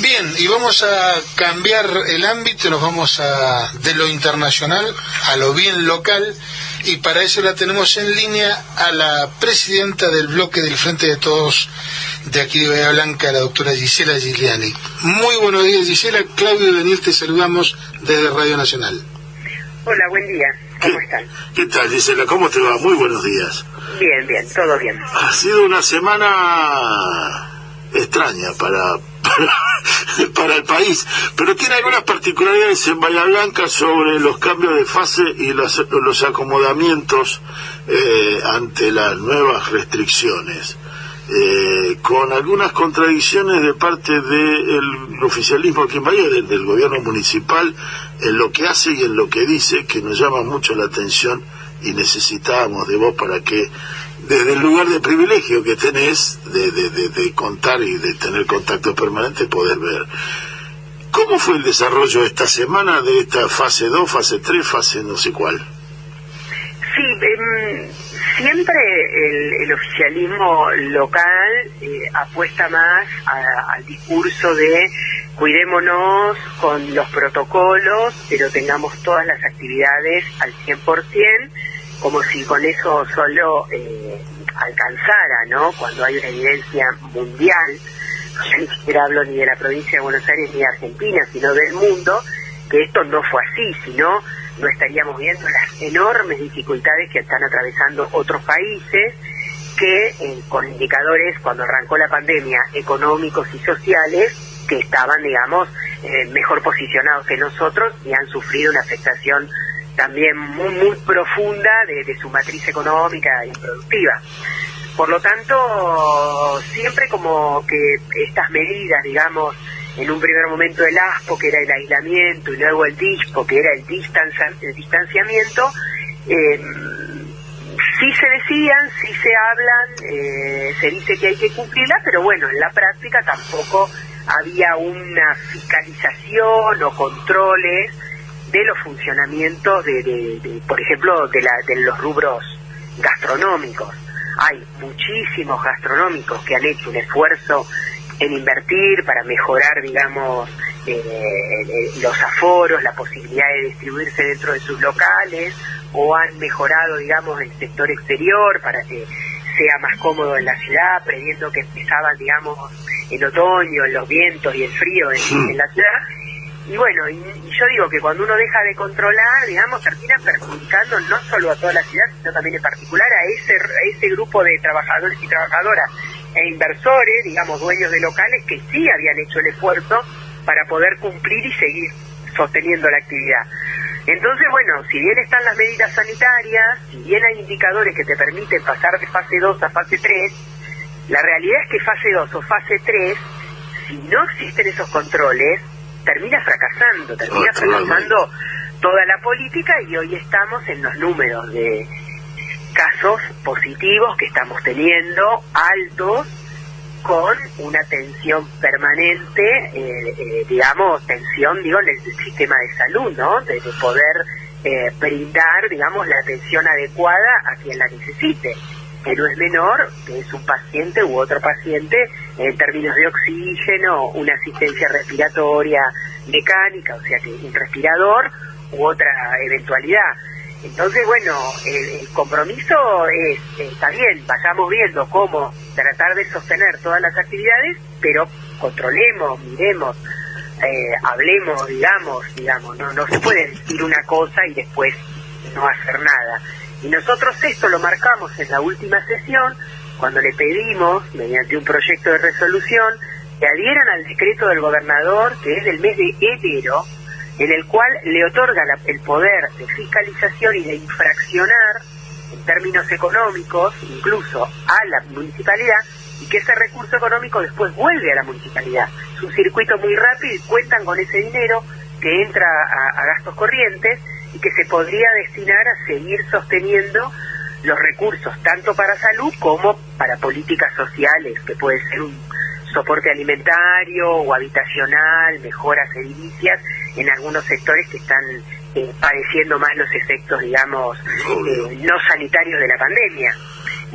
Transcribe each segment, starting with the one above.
Bien, y vamos a cambiar el ámbito, nos vamos a de lo internacional a lo bien local, y para eso la tenemos en línea a la presidenta del bloque del Frente de Todos de aquí de Bahía Blanca, la doctora Gisela Gigliani. Muy buenos días, Gisela. Claudio y Daniel, te saludamos desde Radio Nacional. Hola, buen día. ¿Cómo están? ¿Qué tal, Gisela? ¿Cómo te va? Muy buenos días. Bien, bien, todo bien. Ha sido una semana extraña para, para, el país, pero tiene algunas particularidades en Bahía Blanca sobre los cambios de fase y los, los acomodamientos eh, ante las nuevas restricciones. Eh, con algunas contradicciones de parte del oficialismo aquí en Bahía, del, del gobierno municipal, en lo que hace y en lo que dice, que nos llama mucho la atención y necesitábamos de vos para que desde el lugar de privilegio que tenés de, de, contar y de tener contacto permanente poder ver. ¿Cómo fue el desarrollo esta semana de esta fase 2, fase 3, fase no sé cuál? Sí, em, siempre el, oficialismo local eh, apuesta más al discurso de cuidémonos con los protocolos, pero tengamos todas las actividades al 100%, como si con eso solo eh, alcanzara, ¿no? Cuando hay una evidencia mundial, yo ni siquiera hablo ni de la provincia de Buenos Aires ni de Argentina, sino del mundo, que esto no fue así, sino no estaríamos viendo las enormes dificultades que están atravesando otros países que eh, con indicadores cuando arrancó la pandemia económicos y sociales que estaban digamos eh, mejor posicionados que nosotros y han sufrido una afectación también muy muy profunda de, su matriz económica y productiva. Por lo tanto siempre como que estas medidas digamos en un primer momento el ASPO, que era el aislamiento, y luego el DISPO, que era el, el distanciamiento, eh, sí se decían, sí se hablan, eh, se dice que hay que cumplirla, pero bueno, en la práctica tampoco había una fiscalización o controles de los funcionamientos de, por ejemplo, de, la, de los rubros gastronómicos. Hay muchísimos gastronómicos que han hecho un esfuerzo en invertir para mejorar, digamos, eh, eh, los aforos, la posibilidad de distribuirse dentro de sus locales, o han mejorado, digamos, el sector exterior para que sea más cómodo en la ciudad, previendo que empezaban, digamos, el otoño, los vientos y el frío en, la ciudad. Y bueno, y, yo digo que cuando uno deja de controlar, digamos, termina perjudicando no solo a toda la ciudad, sino también en particular a ese, a ese grupo de trabajadores y trabajadoras e inversores, digamos, dueños de locales que sí habían hecho el esfuerzo para poder cumplir y seguir sosteniendo la actividad. Entonces, bueno, si bien están las medidas sanitarias, si bien hay indicadores que te permiten pasar de fase 2 a fase 3, la realidad es que fase 2 o fase 3, si no existen esos controles, termina fracasando, termina fracasando toda la política y hoy estamos en los números de casos positivos que estamos teniendo, altos, con una tensión permanente, eh, eh, digamos, tensión, digo, en el sistema de salud, ¿no? De, poder eh, brindar, digamos, la atención adecuada a quien la necesite, que no es menor que es un paciente u otro paciente en términos de oxígeno, una asistencia respiratoria mecánica, o sea que un respirador u otra eventualidad. Entonces, bueno, el, compromiso es, está bien, vayamos viendo cómo tratar de sostener todas las actividades, pero controlemos, miremos, eh, hablemos, digamos, digamos, no, no se puede decir una cosa y después no hacer nada. Y nosotros esto lo marcamos en la última sesión, cuando le pedimos, mediante un proyecto de resolución, que adhieran al decreto del gobernador, que es del mes de enero, en el cual le otorga el poder de fiscalización y de infraccionar en términos económicos, incluso a la municipalidad, y que ese recurso económico después vuelve a la municipalidad. Es un circuito muy rápido y cuentan con ese dinero que entra a, gastos corrientes y que se podría destinar a seguir sosteniendo los recursos tanto para salud como para políticas sociales, que puede ser un soporte alimentario o habitacional, mejoras edilicias en algunos sectores que están eh, padeciendo más los efectos, digamos, eh, no sanitarios de la pandemia.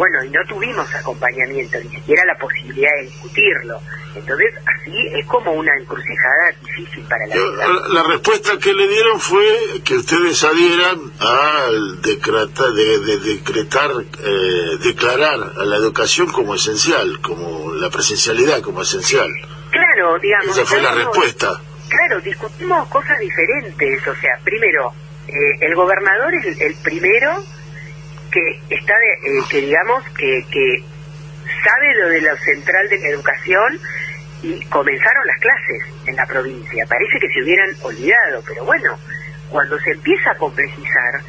Bueno, y no tuvimos acompañamiento, ni siquiera la posibilidad de discutirlo. Entonces, así es como una encrucijada difícil para la vida. La, respuesta que le dieron fue que ustedes adhieran al decretar, de, decretar, eh, declarar a la educación como esencial, como la presencialidad como esencial. Claro, digamos. Esa fue la respuesta. Claro, discutimos cosas diferentes. O sea, primero, eh, el gobernador es el, primero que está, de, eh, que digamos, que, que sabe lo de lo central de la educación y comenzaron las clases en la provincia. Parece que se hubieran olvidado, pero bueno, cuando se empieza a complejizar,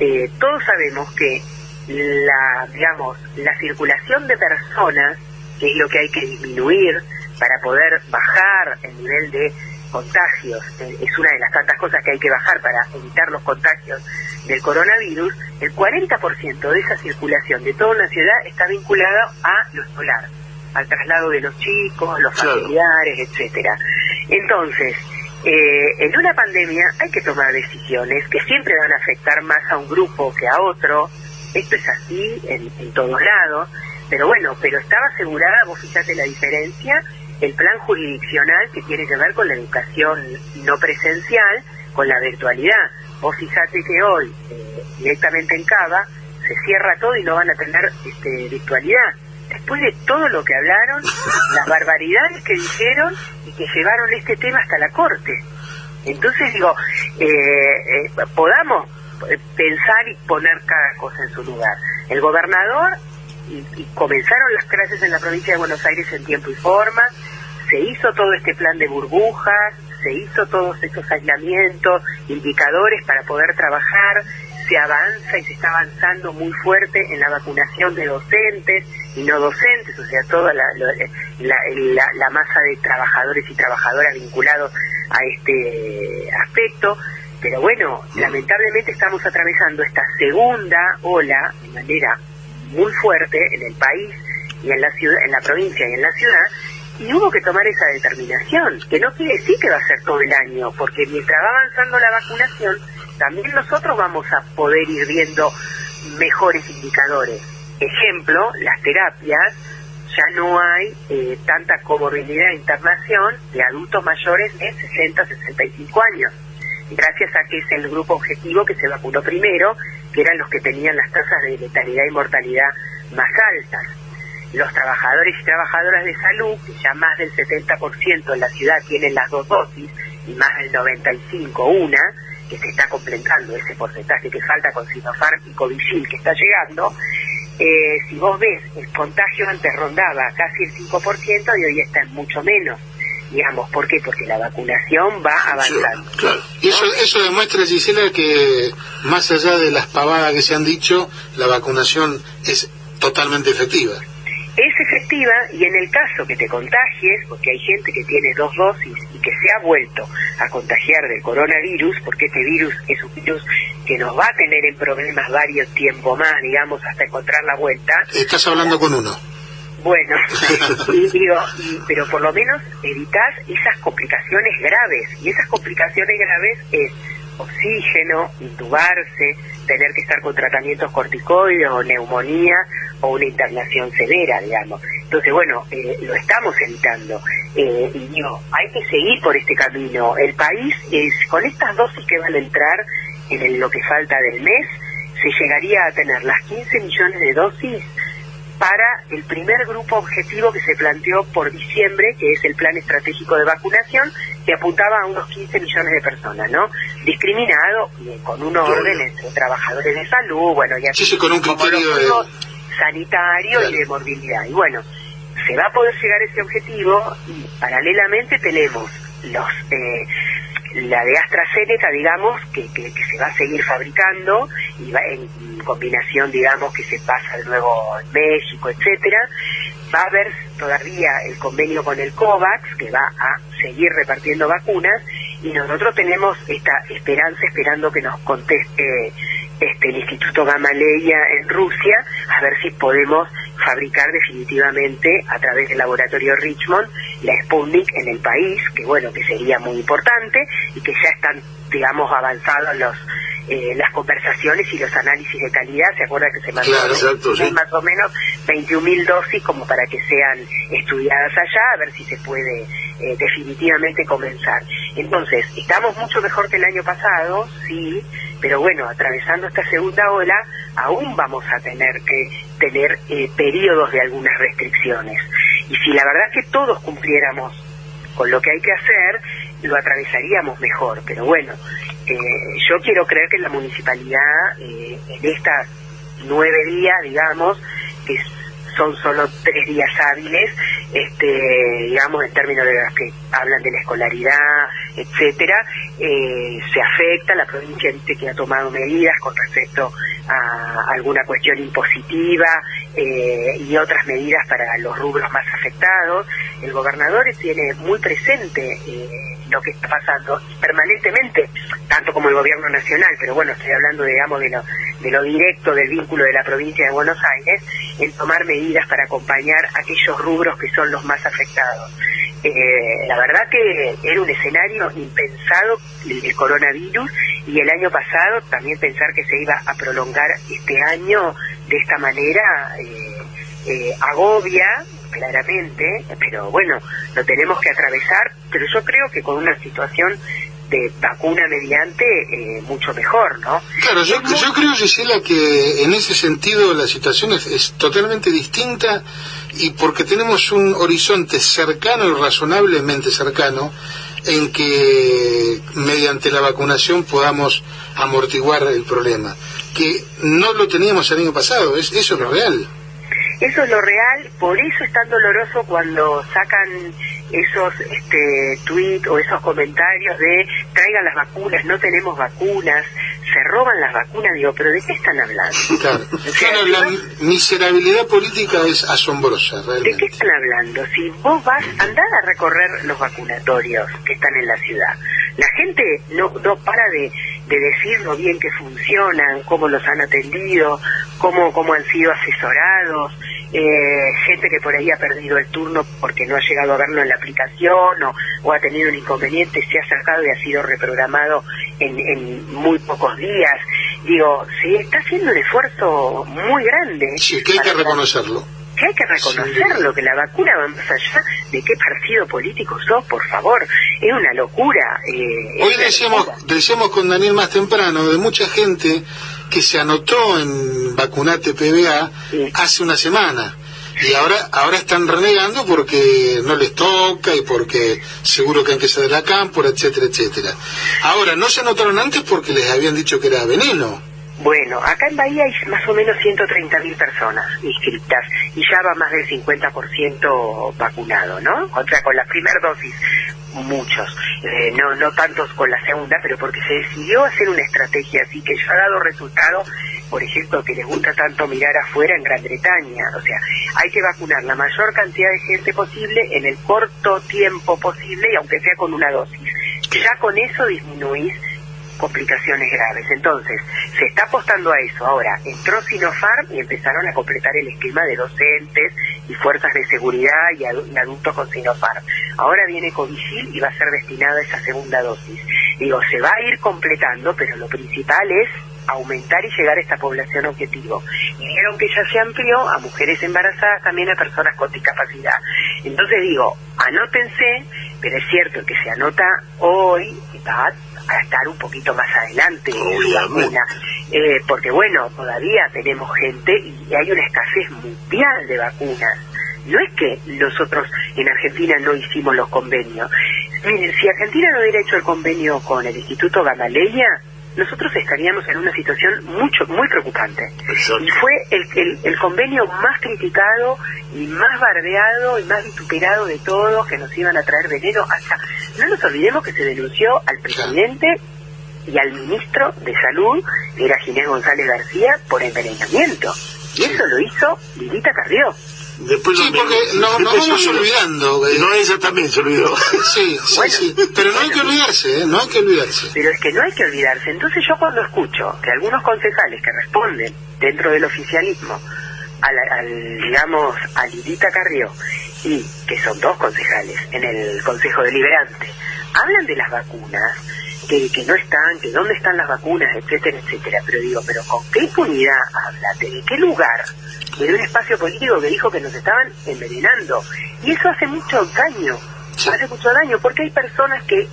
eh, todos sabemos que la, digamos, la circulación de personas, que es lo que hay que disminuir para poder bajar el nivel de contagios, eh, es una de las tantas cosas que hay que bajar para evitar los contagios del coronavirus, el 40% de esa circulación de toda una ciudad está vinculado a lo escolar, al traslado de los chicos, los familiares, etcétera. Entonces, eh, en una pandemia hay que tomar decisiones que siempre van a afectar más a un grupo que a otro. Esto es así en, en todos lados. Pero bueno, pero estaba asegurada, vos fíjate la diferencia, el plan jurisdiccional que tiene que ver con la educación no presencial, con la virtualidad. Vos fíjate que hoy, eh, directamente en Cava, se cierra todo y no van a tener este, virtualidad. Después de todo lo que hablaron, las barbaridades que dijeron y que llevaron este tema hasta la Corte. Entonces digo, eh, eh, podamos pensar y poner cada cosa en su lugar. El gobernador y, comenzaron las clases en la provincia de Buenos Aires en tiempo y forma, se hizo todo este plan de burbujas, se hizo todos estos aislamientos, indicadores para poder trabajar, se avanza y se está avanzando muy fuerte en la vacunación de docentes y no docentes, o sea, toda la, la, masa de trabajadores y trabajadoras vinculados a este aspecto. Pero bueno, lamentablemente estamos atravesando esta segunda ola de manera muy fuerte en el país y en la ciudad, en la provincia y en la ciudad, y hubo que tomar esa determinación, que no quiere decir que va a ser todo el año, porque mientras va avanzando la vacunación, también nosotros vamos a poder ir viendo mejores indicadores. Ejemplo, las terapias, ya no hay eh, tanta comorbilidad de internación de adultos mayores de 60, 65 años, gracias a que es el grupo objetivo que se vacunó primero que eran los que tenían las tasas de letalidad y mortalidad más altas. Los trabajadores y trabajadoras de salud, que ya más del 70% en la ciudad tienen las dos dosis y más del 95% una, que se está completando ese porcentaje que falta con Sinopharm y Covishield que está llegando, eh, si vos ves, el contagio antes rondaba casi el 5% y hoy está en mucho menos digamos, ¿por qué? Porque la vacunación va avanzando. claro. Y eso, eso demuestra, Gisela, que más allá de las pavadas que se han dicho, la vacunación es totalmente efectiva. Es efectiva y en el caso que te contagies, porque hay gente que tiene dos dosis y que se ha vuelto a contagiar del coronavirus, porque este virus es un virus que nos va a tener en problemas varios tiempo más, digamos, hasta encontrar la vuelta. Estás hablando con uno. Bueno, y digo, pero por lo menos evitas esas complicaciones graves. Y esas complicaciones graves es oxígeno, intubarse, tener que estar con tratamientos corticoides o neumonía o una internación severa, digamos. Entonces, bueno, eh, lo estamos evitando. Eh, y digo, hay que seguir por este camino. El país, es con estas dosis que van a entrar en lo que falta del mes, se llegaría a tener las 15 millones de dosis para el primer grupo objetivo que se planteó por diciembre, que es el plan estratégico de vacunación, que apuntaba a unos 15 millones de personas, ¿no? Discriminado con un orden entre trabajadores de salud, bueno, ya sí, con un criterio sanitario y de morbilidad. Y bueno, se va a poder llegar a ese objetivo y paralelamente tenemos los eh, la de AstraZeneca, digamos, que, que, se va a seguir fabricando y va en combinación, digamos, que se pasa de nuevo en México, etcétera. Va a haber todavía el convenio con el COVAX, que va a seguir repartiendo vacunas, y nosotros tenemos esta esperanza esperando que nos conteste este el Instituto Gamaleya en Rusia, a ver si podemos fabricar definitivamente a través del laboratorio Richmond la Sputnik en el país, que bueno, que sería muy importante y que ya están, digamos, avanzados los eh, las conversaciones y los análisis de calidad, ¿se acuerda que se mandaron más o menos 21.000 dosis como para que sean estudiadas allá, a ver si se puede eh, definitivamente comenzar. Entonces, estamos mucho mejor que el año pasado, sí, pero bueno, atravesando esta segunda ola, aún vamos a tener que tener eh, periodos de algunas restricciones. Y si la verdad que todos cumpliéramos con lo que hay que hacer, lo atravesaríamos mejor. Pero bueno, eh, yo quiero creer que la municipalidad eh, en estas nueve días, digamos, que son solo tres días hábiles, este, digamos, en términos de las que hablan de la escolaridad, etcétera, eh, se afecta, la provincia dice que ha tomado medidas con respecto a alguna cuestión impositiva eh, y otras medidas para los rubros más afectados. El gobernador tiene muy presente eh, lo que está pasando permanentemente, tanto como el gobierno nacional, pero bueno, estoy hablando, digamos, de lo, de lo directo del vínculo de la provincia de Buenos Aires, en tomar medidas para acompañar aquellos rubros que son los más afectados. Eh, la verdad que era un escenario impensado el, coronavirus y el año pasado también pensar que se iba a prolongar este año de esta manera eh, eh, agobia claramente, pero bueno, lo tenemos que atravesar, pero yo creo que con una situación de vacuna mediante eh, mucho mejor, ¿no? Claro, yo, yo creo, Gisela, que en ese sentido la situación es, totalmente distinta y porque tenemos un horizonte cercano y razonablemente cercano en que mediante la vacunación podamos amortiguar el problema, que no lo teníamos el año pasado, es, eso es lo real. Eso es lo real, por eso es tan doloroso cuando sacan esos este, tweets o esos comentarios de traigan las vacunas, no tenemos vacunas, se roban las vacunas, digo, pero ¿de qué están hablando? Claro, la miserabilidad política es asombrosa, realmente. ¿De qué están hablando? Si vos vas, andar a recorrer los vacunatorios que están en la ciudad, la gente no, no para de, de decir lo bien que funcionan, cómo los han atendido, cómo, cómo han sido asesorados, eh, gente que por ahí ha perdido el turno porque no ha llegado a verlo en la aplicación o, ha tenido un inconveniente, se ha sacado y ha sido reprogramado en, muy pocos días. Digo, se está haciendo un esfuerzo muy grande. Sí, que hay que reconocerlo que hay que reconocerlo, que la vacuna va más allá de qué partido político sos, por favor, es una locura. Eh, Hoy decíamos, decíamos con Daniel más temprano de mucha gente que se anotó en Vacunate PBA hace una semana. Y ahora, ahora están renegando porque no les toca y porque seguro que han que salir de la cámpora, etcétera, etcétera. Ahora, no se anotaron antes porque les habían dicho que era veneno. Bueno, acá en Bahía hay más o menos 130.000 personas inscritas y ya va más del 50% vacunado, ¿no? O sea, con la primera dosis, muchos. Eh, no, no tantos con la segunda, pero porque se decidió hacer una estrategia así que ya ha dado resultado, por ejemplo, que les gusta tanto mirar afuera en Gran Bretaña. O sea, hay que vacunar la mayor cantidad de gente posible en el corto tiempo posible y aunque sea con una dosis. Ya con eso disminuís complicaciones graves. Entonces, se está apostando a eso. Ahora, entró Sinopharm y empezaron a completar el esquema de docentes y fuerzas de seguridad y, adultos con Sinopharm. Ahora viene Covigil y va a ser destinada esa segunda dosis. Digo, se va a ir completando, pero lo principal es aumentar y llegar a esta población objetivo. Y vieron que ya se amplió a mujeres embarazadas, también a personas con discapacidad. Entonces digo, anótense, pero es cierto que se anota hoy, va a estar un poquito más adelante eh, porque bueno, todavía tenemos gente y hay una escasez mundial de vacunas. No es que nosotros en Argentina no hicimos los convenios. Miren, si Argentina no hubiera hecho el convenio con el Instituto Gamaleya, nosotros estaríamos en una situación mucho muy preocupante. Y fue el, el, convenio más criticado y más bardeado y más vituperado de todos, que nos iban a traer veneno. Hasta, no nos olvidemos que se denunció al presidente y al ministro de Salud, que era Ginés González García, por envenenamiento. Y eso lo hizo Lilita Carrió. Después sí, porque no, nos vamos olvidando. Eh. No, ella también se olvidó. Sí, sí, sí. Pero no hay que olvidarse, ¿eh? no hay que olvidarse. Pero es que no hay que olvidarse. Entonces yo cuando escucho que algunos concejales que responden dentro del oficialismo al, digamos, a Lidita Carrió y que son dos concejales en el Consejo Deliberante, hablan de las vacunas, que, que no están, que dónde están las vacunas, etcétera, etcétera. Pero digo, pero ¿con qué impunidad háblate? ¿De qué lugar? De un espacio político que dijo que nos estaban envenenando. Y eso hace mucho daño, hace mucho daño, porque hay personas que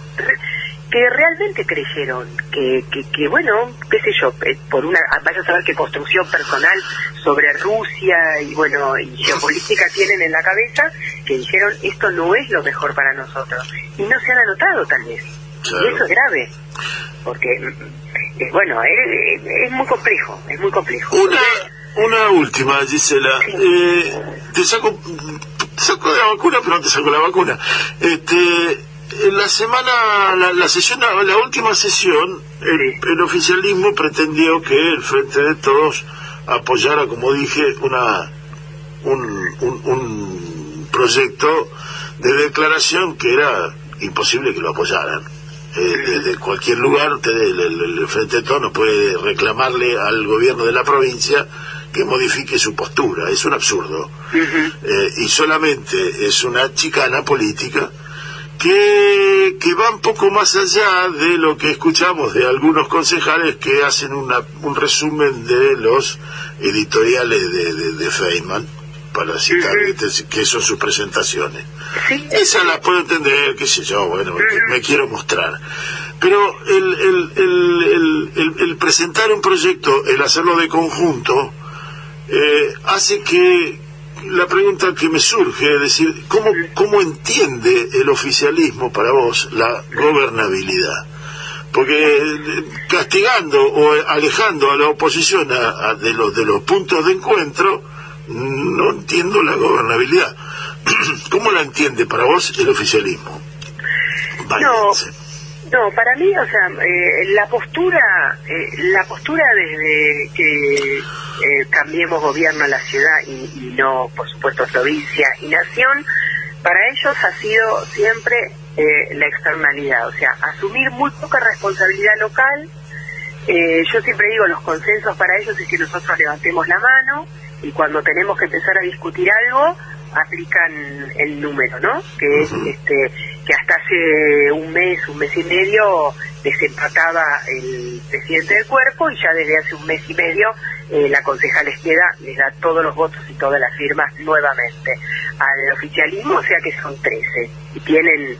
que realmente creyeron que, que, que, bueno, qué sé yo, eh, por una, vaya a saber qué construcción personal sobre Rusia y bueno, y geopolítica tienen en la cabeza, que dijeron esto no es lo mejor para nosotros. Y no se han anotado tal vez. Y eso es grave, porque, eh, bueno, es, es, muy complejo, es muy complejo. Una, una última, Gisela. Eh, te saco, te saco la vacuna, pero no te saco la vacuna. Este en la semana, la, sesión, la última sesión, el, oficialismo pretendió que el Frente de Todos apoyara, como dije, una un, un, proyecto de declaración que era imposible que lo apoyaran. Eh, desde cualquier lugar, el, Frente de Todos puede reclamarle al gobierno de la provincia que modifique su postura. Es un absurdo. Eh, y solamente es una chicana política que, que va un poco más allá de lo que escuchamos de algunos concejales que hacen una, un resumen de los editoriales de, de, Feynman, para citar, que son sus presentaciones. Esa la puedo entender, qué sé yo, bueno, me quiero mostrar. Pero el, el, el, el, presentar un proyecto, el hacerlo de conjunto, eh, hace que, la pregunta que me surge es decir, ¿cómo, ¿cómo entiende el oficialismo para vos la gobernabilidad? Porque eh, castigando o alejando a la oposición de, los, de los puntos de encuentro, no entiendo la gobernabilidad. ¿Cómo la entiende para vos el oficialismo? No, no, para mí, o sea, eh, la postura, eh, la postura desde que eh, cambiemos gobierno a la ciudad y, no, por supuesto, provincia y nación, para ellos ha sido siempre la externalidad, o sea, asumir muy poca responsabilidad local. yo siempre digo, los consensos para ellos es que nosotros levantemos la mano y cuando tenemos que empezar a discutir algo, aplican el número, ¿no? Que es este que hasta hace un mes, un mes y medio desempataba el presidente del cuerpo y ya desde hace un mes y medio eh, la concejal izquierda les da todos los votos y todas las firmas nuevamente al oficialismo, o sea que son 13 y tienen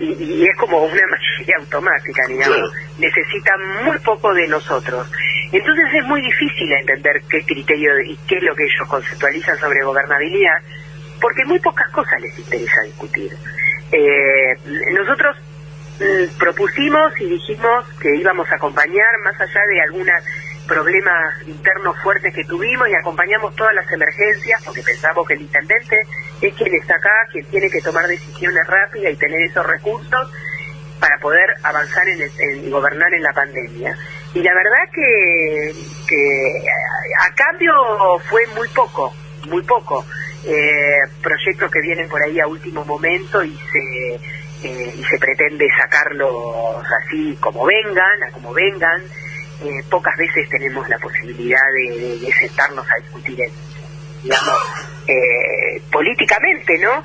y, es como una mayoría automática, digamos, necesitan muy poco de nosotros. Entonces es muy difícil entender qué criterio y qué es lo que ellos conceptualizan sobre gobernabilidad, porque muy pocas cosas les interesa discutir. Eh, nosotros mm, propusimos y dijimos que íbamos a acompañar, más allá de algunos problemas internos fuertes que tuvimos, y acompañamos todas las emergencias, porque pensamos que el intendente es quien está acá, quien tiene que tomar decisiones rápidas y tener esos recursos para poder avanzar en, en gobernar en la pandemia. Y la verdad que, que a cambio fue muy poco, muy poco eh, proyectos que vienen por ahí a último momento y se eh, y se pretende sacarlos así como vengan, a como vengan. Eh, pocas veces tenemos la posibilidad de, sentarnos a discutir, digamos, eh, políticamente, ¿no?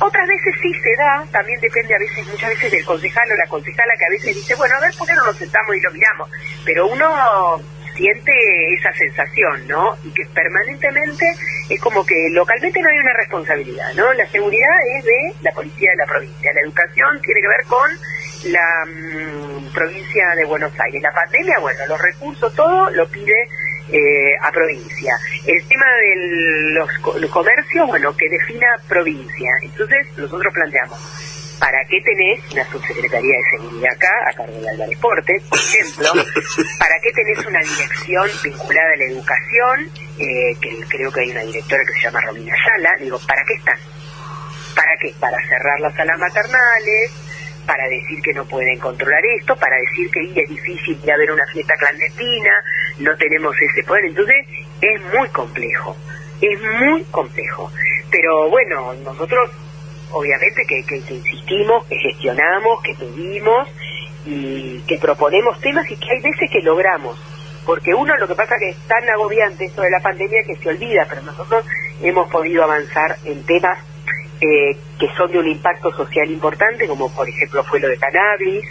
Otras veces sí se da, también depende a veces, muchas veces del concejal o la concejala que a veces dice, bueno, a ver, ¿por qué no nos sentamos y lo miramos? Pero uno siente esa sensación, ¿no? Y que permanentemente es como que localmente no hay una responsabilidad, ¿no? La seguridad es de la policía de la provincia, la educación tiene que ver con la mm, provincia de Buenos Aires, la pandemia, bueno, los recursos, todo lo pide eh, a provincia. El tema de los comercios, bueno, que defina provincia. Entonces nosotros planteamos, ¿para qué tenés una subsecretaría de seguridad acá, a cargo de Álvarez Porte, por ejemplo? ¿Para qué tenés una dirección vinculada a la educación? Eh, que creo que hay una directora que se llama Romina Ayala. Digo, ¿para qué están? ¿Para qué? Para cerrar las salas maternales, para decir que no pueden controlar esto, para decir que es difícil de haber una fiesta clandestina, no tenemos ese poder. Entonces, es muy complejo, es muy complejo. Pero bueno, nosotros obviamente que, insistimos, que gestionamos, que pedimos y que proponemos temas y que hay veces que logramos. Porque uno lo que pasa que es tan agobiante esto de la pandemia que se olvida, pero nosotros hemos podido avanzar en temas eh, que son de un impacto social importante, como por ejemplo fue lo de cannabis,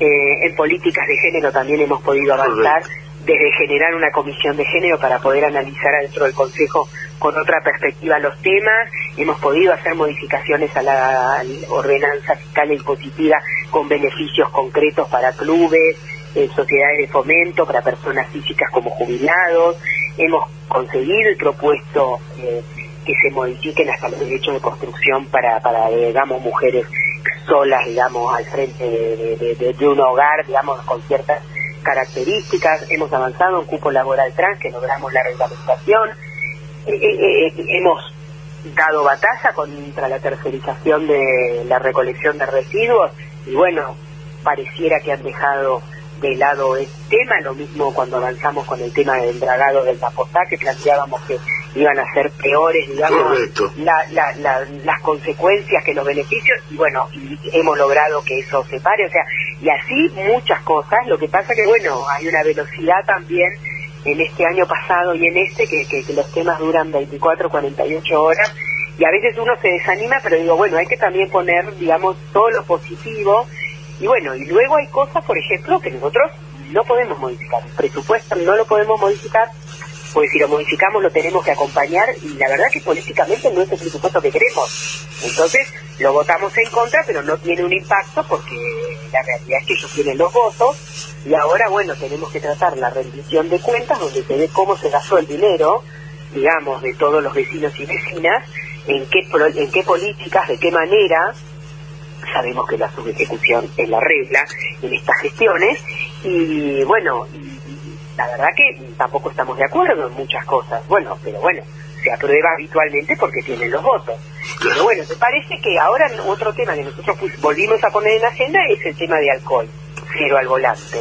Eh, en políticas de género también hemos podido avanzar desde generar una comisión de género para poder analizar dentro del Consejo con otra perspectiva los temas. Hemos podido hacer modificaciones a la ordenanza fiscal impositiva con beneficios concretos para clubes, eh, sociedades de fomento, para personas físicas como jubilados. Hemos conseguido y propuesto eh, que se modifiquen hasta los derechos de construcción para, para digamos, mujeres solas, digamos, al frente de, un hogar, digamos, con ciertas características. Hemos avanzado en cupo laboral trans, que logramos la reglamentación eh, eh, eh, hemos dado batalla contra la tercerización de la recolección de residuos. Y bueno, pareciera que han dejado de lado el tema, lo mismo cuando avanzamos con el tema del dragado del Zapotá, que planteábamos que iban a ser peores, digamos, las consecuencias que los beneficios, y bueno, y hemos logrado que eso se pare, o sea, y así muchas cosas, lo que pasa que bueno, hay una velocidad también en este año pasado y en este, que, que, los temas duran 24, 48 horas, y a veces uno se desanima, pero digo, bueno, hay que también poner, digamos, todo lo positivo, y bueno, y luego hay cosas, por ejemplo, que nosotros no podemos modificar, el presupuesto no lo podemos modificar, pues si lo modificamos lo tenemos que acompañar, y la verdad que políticamente no es el presupuesto que queremos. Entonces, lo votamos en contra, pero no tiene un impacto porque la realidad es que ellos tienen los votos y ahora, bueno, tenemos que tratar la rendición de cuentas donde se ve cómo se gastó el dinero, digamos, de todos los vecinos y vecinas, en qué, en qué políticas, de qué manera. Sabemos que la subejecución es la regla en estas gestiones y, bueno, la verdad que tampoco estamos de acuerdo en muchas cosas. Bueno, pero bueno, se aprueba habitualmente porque tienen los votos. Pero bueno, me parece que ahora otro tema que nosotros volvimos a poner en la agenda es el tema de alcohol cero al volante.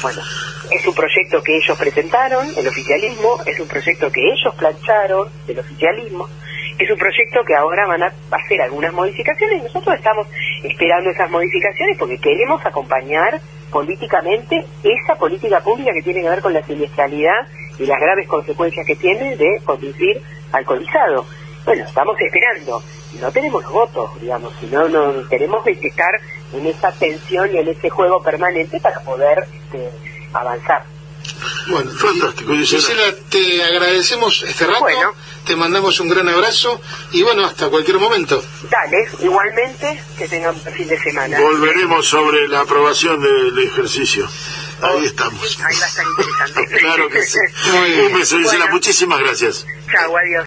Bueno, es un proyecto que ellos presentaron, el oficialismo, es un proyecto que ellos plancharon, el oficialismo, es un proyecto que ahora van a hacer algunas modificaciones y nosotros estamos esperando esas modificaciones porque queremos acompañar políticamente esa política pública que tiene que ver con la siniestralidad y las graves consecuencias que tiene de conducir alcoholizado. Bueno, estamos esperando. No tenemos votos, digamos, sino no tenemos que estar en esa tensión y en ese juego permanente para poder este, avanzar. Bueno, fantástico. Gisela, te agradecemos este rato, te mandamos un gran abrazo y bueno, hasta cualquier momento. Dale, igualmente, que tengan un fin de semana. Volveremos sobre la aprobación del ejercicio. Ahí estamos. Ahí va a estar interesante. claro que sí. un beso, Gisela, muchísimas gracias. Chao, adiós.